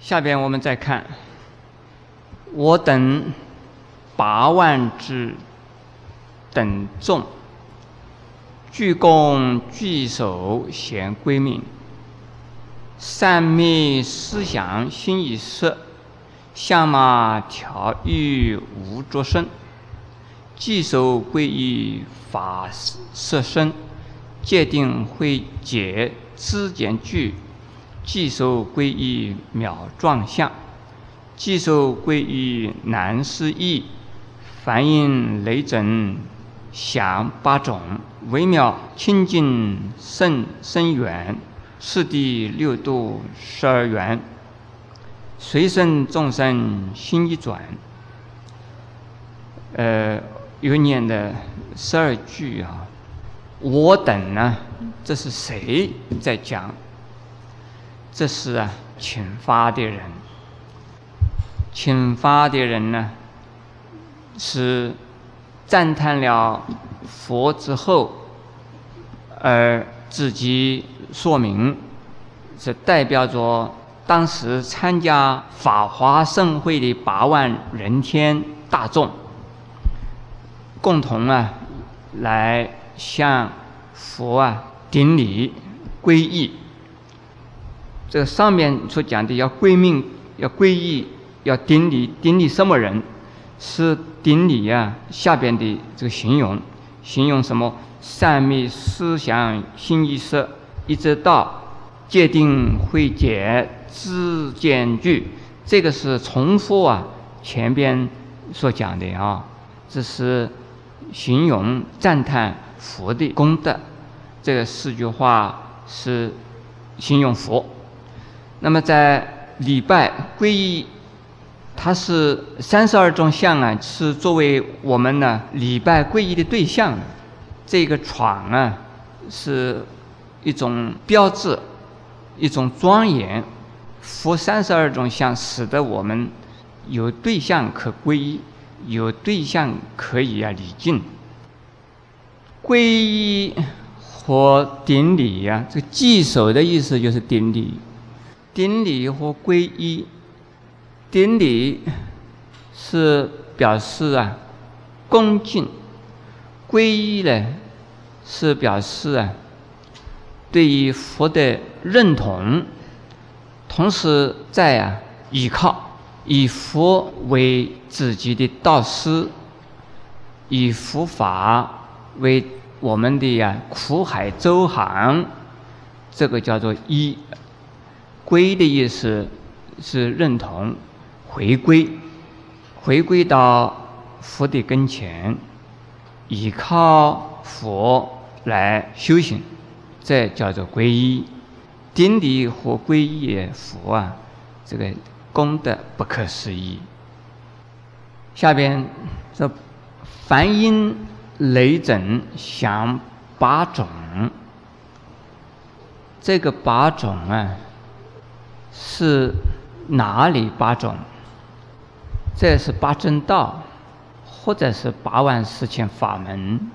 下边我们再看，我等八万之等众，鞠躬具手贤归命，善昧思想心已色，相马调御无着身，稽首归依法色身，戒定慧解知见具。稽首归依妙状相，稽首归依难思议，梵音雷震响八种，微妙清净甚深远，四谛六度十二缘，随顺众生心一转。呃，有念的十二句啊，我等呢，这是谁在讲？这是啊，请发的人。请发的人呢，是赞叹了佛之后，而自己说明，是代表着当时参加法华盛会的八万人天大众，共同啊，来向佛啊顶礼皈依。这个上面所讲的要归命、要皈依、要顶礼，顶礼什么人？是顶礼啊。下边的这个形容，形容什么？善密思想心意识，一直到界定会解知见具。这个是重复啊，前边所讲的啊，这是形容赞叹佛的功德。这个四句话是形容佛。那么在礼拜皈依，它是三十二种相啊，是作为我们呢礼拜皈依的对象。这个闯啊，是一种标志，一种庄严。佛三十二种相，使得我们有对象可皈依，有对象可以啊礼敬。皈依和顶礼呀，这个稽首的意思就是顶礼。顶礼和皈依，顶礼是表示啊恭敬，皈依呢是表示啊对于佛的认同，同时在啊依靠，以佛为自己的导师，以佛法为我们的呀苦海周航，这个叫做一。归的意思是认同，回归，回归到佛的跟前，依靠佛来修行，这叫做皈依。顶礼和皈依佛啊，这个功德不可思议。下边这梵音雷震响八种，这个八种啊。是哪里八种？这是八正道，或者是八万四千法门，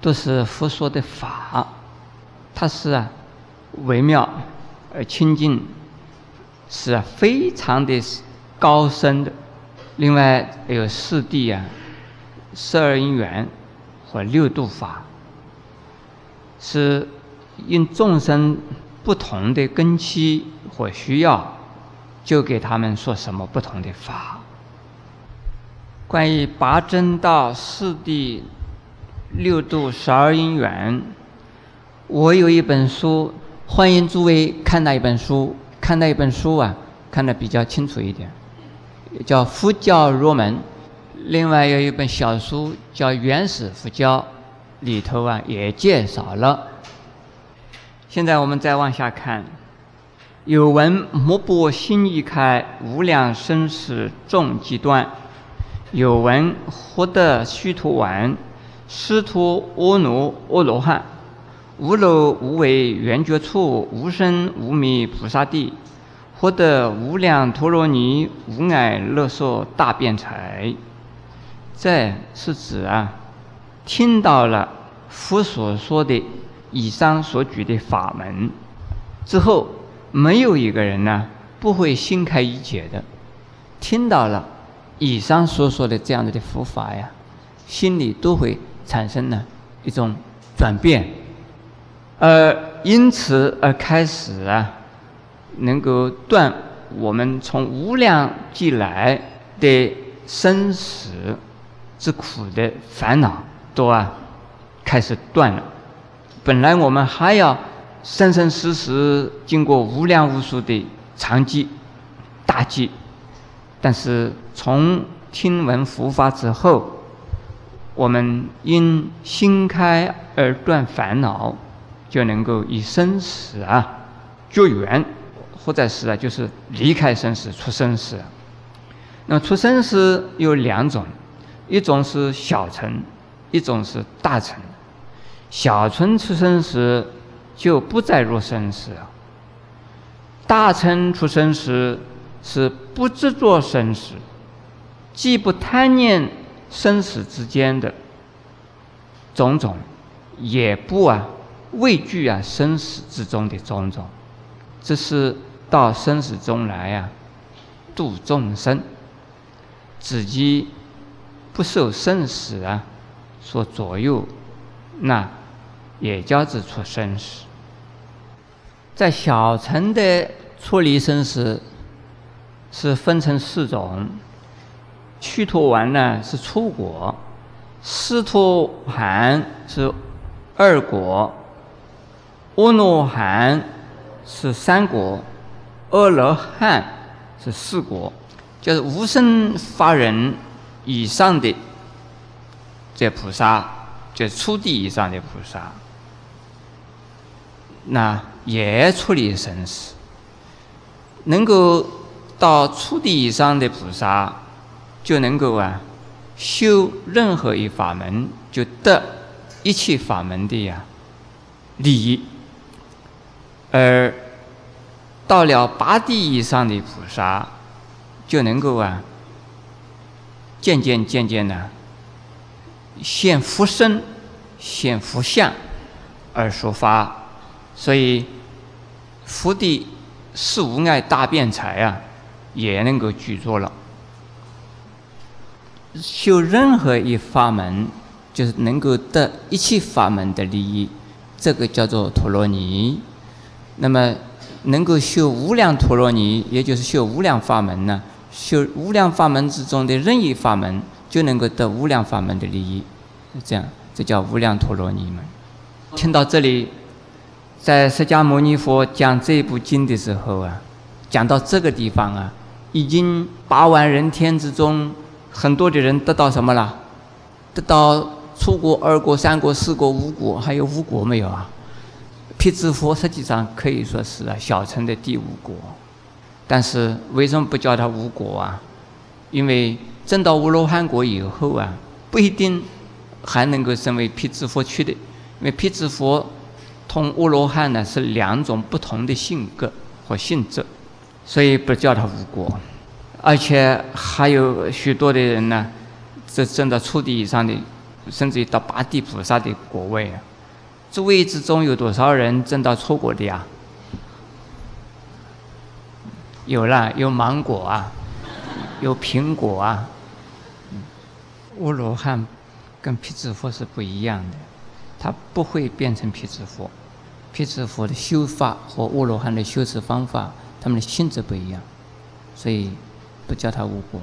都是佛说的法。它是啊，微妙而清净，是，非常的高深的。另外有四谛啊，十二因缘和六度法，是因众生不同的根基。或需要，就给他们说什么不同的法。关于八正道、四谛、六度、十二因缘，我有一本书，欢迎诸位看那一本书。看那一本书啊，看得比较清楚一点，叫《佛教入门》。另外有一本小书叫《原始佛教》，里头啊也介绍了。现在我们再往下看。有闻莫不心一开，无量生死众极端；有闻获得须陀洹，师徒阿耨阿罗汉，无漏无为圆觉处，无生无灭菩萨地，获得无量陀罗尼，无碍乐说大辩才。这是指啊，听到了佛所说的以上所举的法门之后。没有一个人呢不会心开意解的。听到了以上所说的这样子的佛法呀，心里都会产生呢一种转变，而因此而开始啊，能够断我们从无量即来的生死之苦的烦恼，都啊开始断了。本来我们还要生生世世经过无量无数的长计、大计，但是从听闻佛法之后，我们因心开而断烦恼，就能够以生死啊绝缘，或者是啊就是离开生死出生死。那么出生死有两种，一种是小乘，一种是大乘。小乘出生时就不再入生死，大乘出生时是不执着生死，既不贪念生死之间的种种，也不啊畏惧啊生死之中的种种，这是到生死中来啊度众生，自己不受生死啊所左右，那。也叫之出生死，在小乘的出离生死是分成四种：须陀丸呢是初果，斯陀含是二果，阿罗汉是三果，阿罗汉是四果，就是无生法忍以上的这菩萨，就是初地以上的菩萨。那也处理生死，能够到初地以上的菩萨，就能够啊修任何一法门，就得一切法门的呀利益；而到了八地以上的菩萨，就能够啊渐渐渐渐的现福身、现福相而说法。所以，福地是无碍大辩才啊，也能够具足了。修任何一法门，就是能够得一切法门的利益，这个叫做陀罗尼。那么，能够修无量陀罗尼，也就是修无量法门呢？修无量法门之中的任意法门，就能够得无量法门的利益。这样，这叫无量陀罗尼门。听到这里。在释迦牟尼佛讲这部经的时候啊，讲到这个地方啊，已经八万人天之中，很多的人得到什么了？得到初果、二果、三果、四果、五果，还有五果没有啊？辟支佛实际上可以说是啊小乘的第五果，但是为什么不叫他五果啊？因为证到无罗汉果以后啊，不一定还能够成为辟支佛去的，因为辟支佛。同阿罗汉呢是两种不同的性格和性质，所以不叫他无果。而且还有许多的人呢，这证到初地以上的，甚至于到八地菩萨的果位啊。诸位之中有多少人证到初果的呀？有了，有芒果啊，有苹果啊。阿罗汉跟辟支佛是不一样的，他不会变成辟支佛。辟支佛的修法和阿罗汉的修持方法，他们的性质不一样，所以不叫他无果。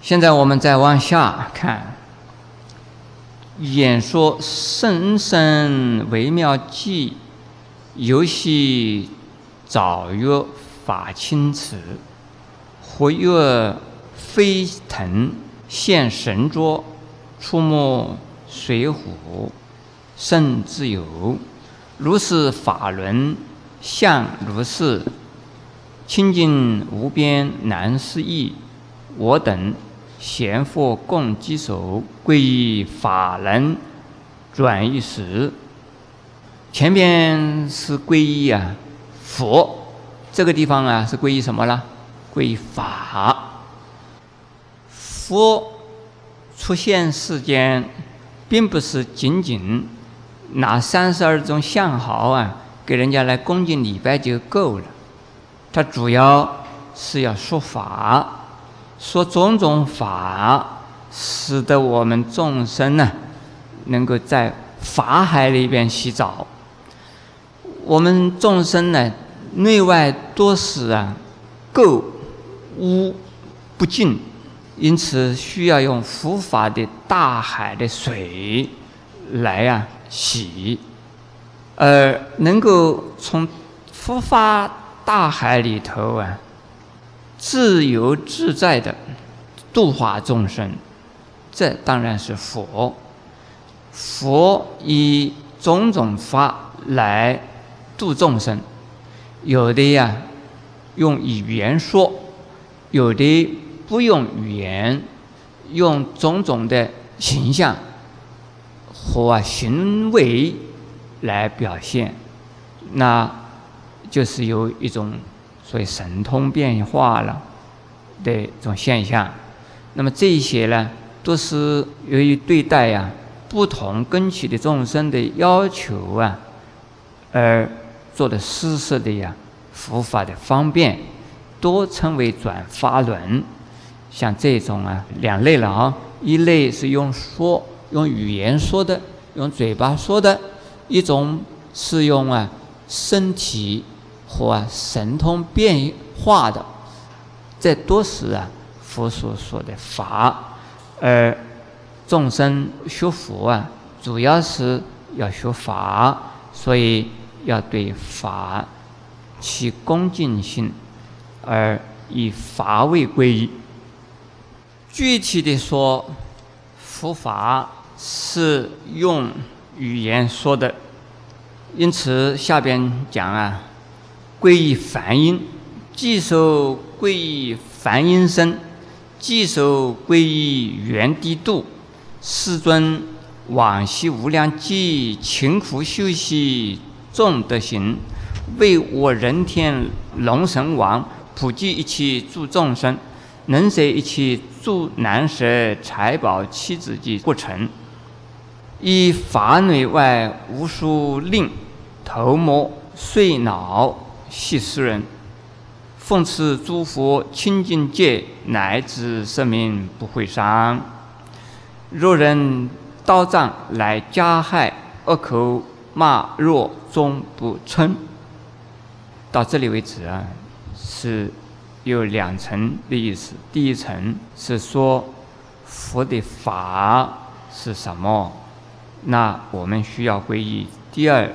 现在我们再往下看，演说甚深微妙记，游戏早曰法清池，活跃飞腾现神拙，触摸水浒甚自由。如是法轮相如是清净无边难思议，我等贤佛共稽首，皈依法轮转一时。前边是皈依啊佛，这个地方啊是皈依什么了？皈依法。佛出现世间，并不是仅仅。拿三十二种相好啊，给人家来恭敬礼拜就够了。它主要是要说法，说种种法，使得我们众生呢，能够在法海里边洗澡。我们众生呢，内外多是啊，垢污不净，因此需要用佛法的大海的水来啊洗，而能够从佛法大海里头啊，自由自在的度化众生，这当然是佛。佛以种种法来。度众生，有的呀用语言说，有的不用语言，用种种的形象和行为来表现，那就是有一种所谓神通变化了的这种现象。那么这些呢，都是由于对待呀不同根器的众生的要求啊，而。做的施设的呀，佛法的方便，多称为转发轮。像这种啊，两类了啊，一类是用说，用语言说的，用嘴巴说的；一种是用啊身体或神通变化的。这都是啊佛所说的法，而众生学佛啊，主要是要学法，所以。要对法起恭敬心，而以法为皈依。具体的说，佛法是用语言说的，因此下边讲啊，皈依梵音，即受皈依梵音声，既受皈依圆帝度，世尊往昔无量劫勤苦修习。众德行，为我人天龙神王普济一切诸众生，能舍一切诸难舍财宝妻子及不成，以法内外无数令头目碎脑系世人，奉持诸佛清净戒，乃至生命不会伤。若人刀杖来加害恶口。骂若终不称，到这里为止啊，是有两层的意思。第一层是说佛的法是什么，那我们需要皈依。第二，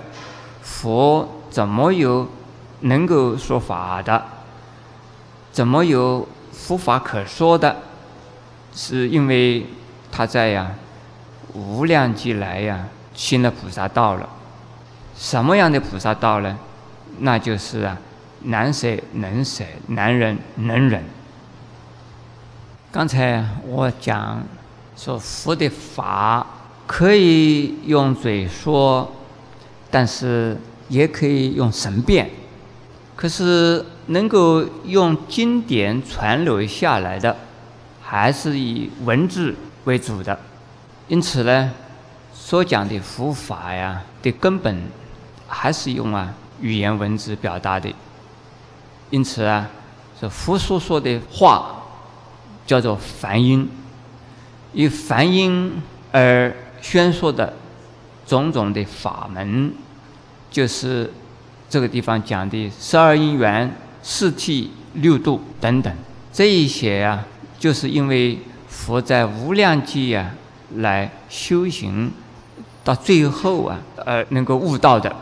佛怎么有能够说法的？怎么有佛法可说的？是因为他在呀无量劫来呀行了菩萨道了。什么样的菩萨道呢？那就是啊，难舍能舍，难忍能忍。刚才我讲说佛的法可以用嘴说，但是也可以用神变。可是能够用经典传留下来的，还是以文字为主的。因此呢，所讲的佛法呀的根本。还是用啊语言文字表达的，因此啊，这佛所说的话叫做梵音，以梵音而宣说的种种的法门，就是这个地方讲的十二因缘、四谛、六度等等，这一些啊，就是因为佛在无量劫啊来修行，到最后啊，而能够悟到的。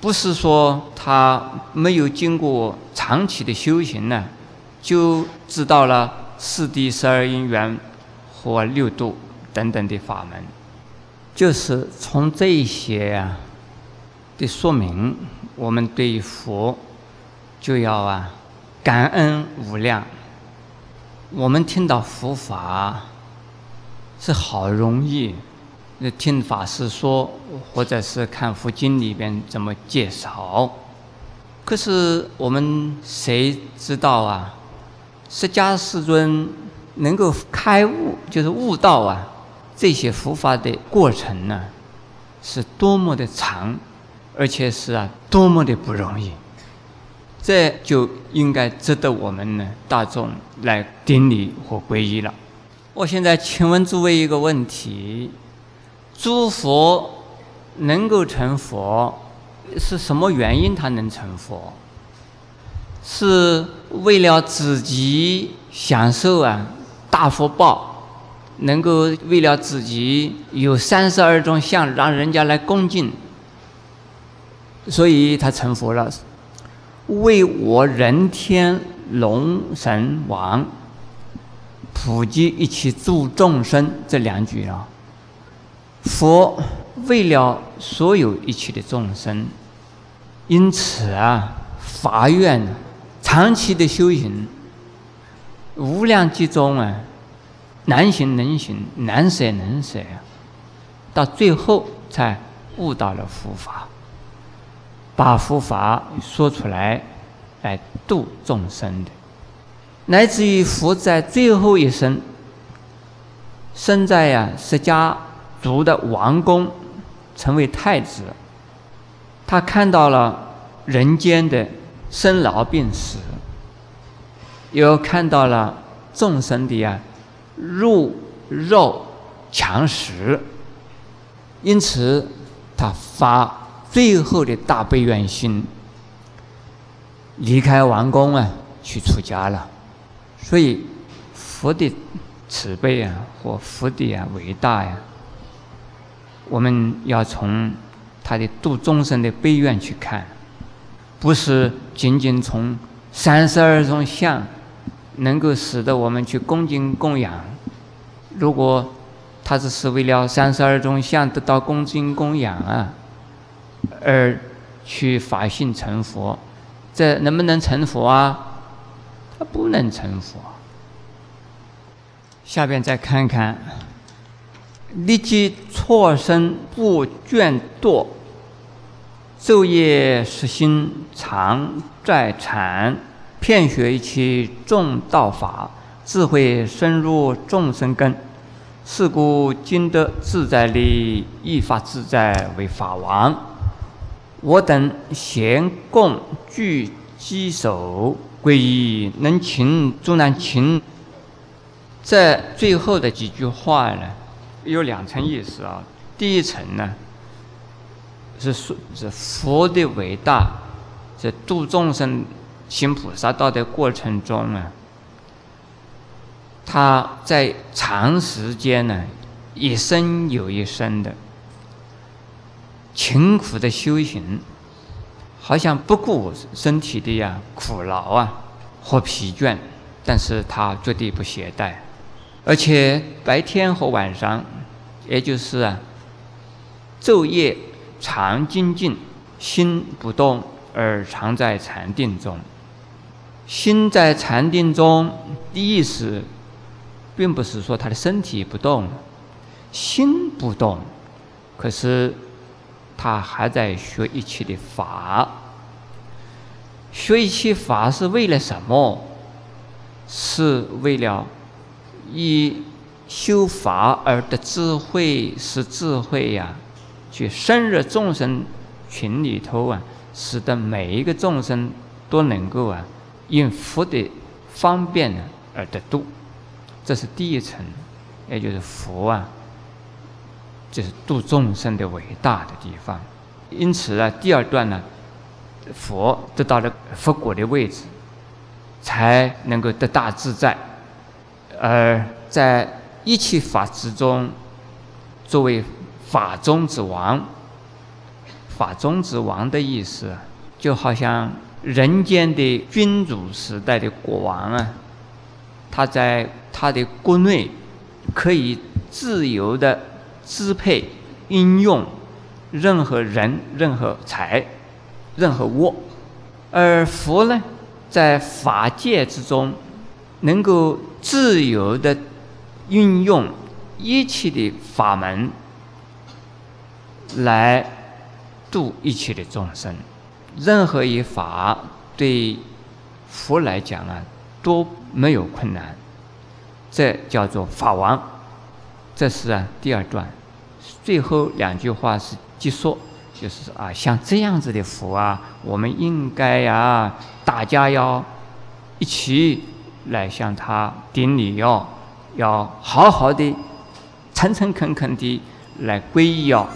不是说他没有经过长期的修行呢，就知道了四谛十二因缘和六度等等的法门，就是从这一些啊的说明，我们对佛就要啊感恩无量。我们听到佛法是好容易。那听法师说，或者是看佛经里边怎么介绍，可是我们谁知道啊？释迦世尊能够开悟，就是悟道啊，这些佛法的过程呢，是多么的长，而且是啊，多么的不容易。这就应该值得我们呢大众来顶礼和皈依了。我现在请问诸位一个问题：诸佛能够成佛，是什么原因他能成佛？是为了自己享受啊大福报，能够为了自己有三十二种相让人家来恭敬，所以他成佛了。为我人天龙神王普及一切诸众生这两句啊，佛为了所有一切的众生，因此啊，发愿长期的修行，无量集中啊，难行能行，难舍能舍，到最后才悟到了佛法。把佛法说出来，来度众生的，乃至于佛在最后一生，生在呀释迦族的王宫，成为太子。他看到了人间的生老病死，又看到了众生的呀入肉强食，因此他发。最后的大悲愿心，离开王宫啊，去出家了。所以佛的慈悲啊，或佛的啊伟大呀，我们要从他的度众生的悲愿去看，不是仅仅从三十二种相能够使得我们去恭敬供养。如果他只是为了三十二种相得到恭敬供养啊。而去法性成佛，这能不能成佛啊？他不能成佛。下边再看看，立即错身不倦惰，昼夜实心常在禅，遍学一切众道法，智慧深入众生根。是故今得自在力，依法自在为法王。我等贤共具稽首皈依，能勤终难勤。这最后的几句话呢，有两层意思啊。第一层呢，是说是佛的伟大，是度众生、行菩萨道的过程中啊，他在长时间呢，一生有一生的。勤苦的修行，好像不顾身体的呀苦劳啊或疲倦，但是他绝对不懈怠，而且白天和晚上，也就是啊昼夜常精进，心不动而常在禅定中。心在禅定中的意思，并不是说他的身体不动，心不动，可是。他还在学一切的法，学一切法是为了什么？是为了以修法而得智慧，使智慧呀，去深入众生群里头啊，使得每一个众生都能够啊，因佛的方便呢而得度。这是第一层，也就是佛啊。就是度众生的伟大的地方，因此呢，第二段呢，佛得到了佛果的位置，才能够得大自在，而在一切法之中，作为法中之王，法中之王的意思，就好像人间的君主时代的国王啊，他在他的国内可以自由的。支配、应用任何人、任何财、任何物，而佛呢，在法界之中，能够自由的运用一切的法门，来度一切的众生。任何一法对佛来讲啊，都没有困难。这叫做法王。这是啊，第二段。最后两句话是结束，就是啊，像这样子的佛啊，我们应该呀，大家要一起来向他顶礼哦，要好好的、诚诚恳恳的来皈依哦。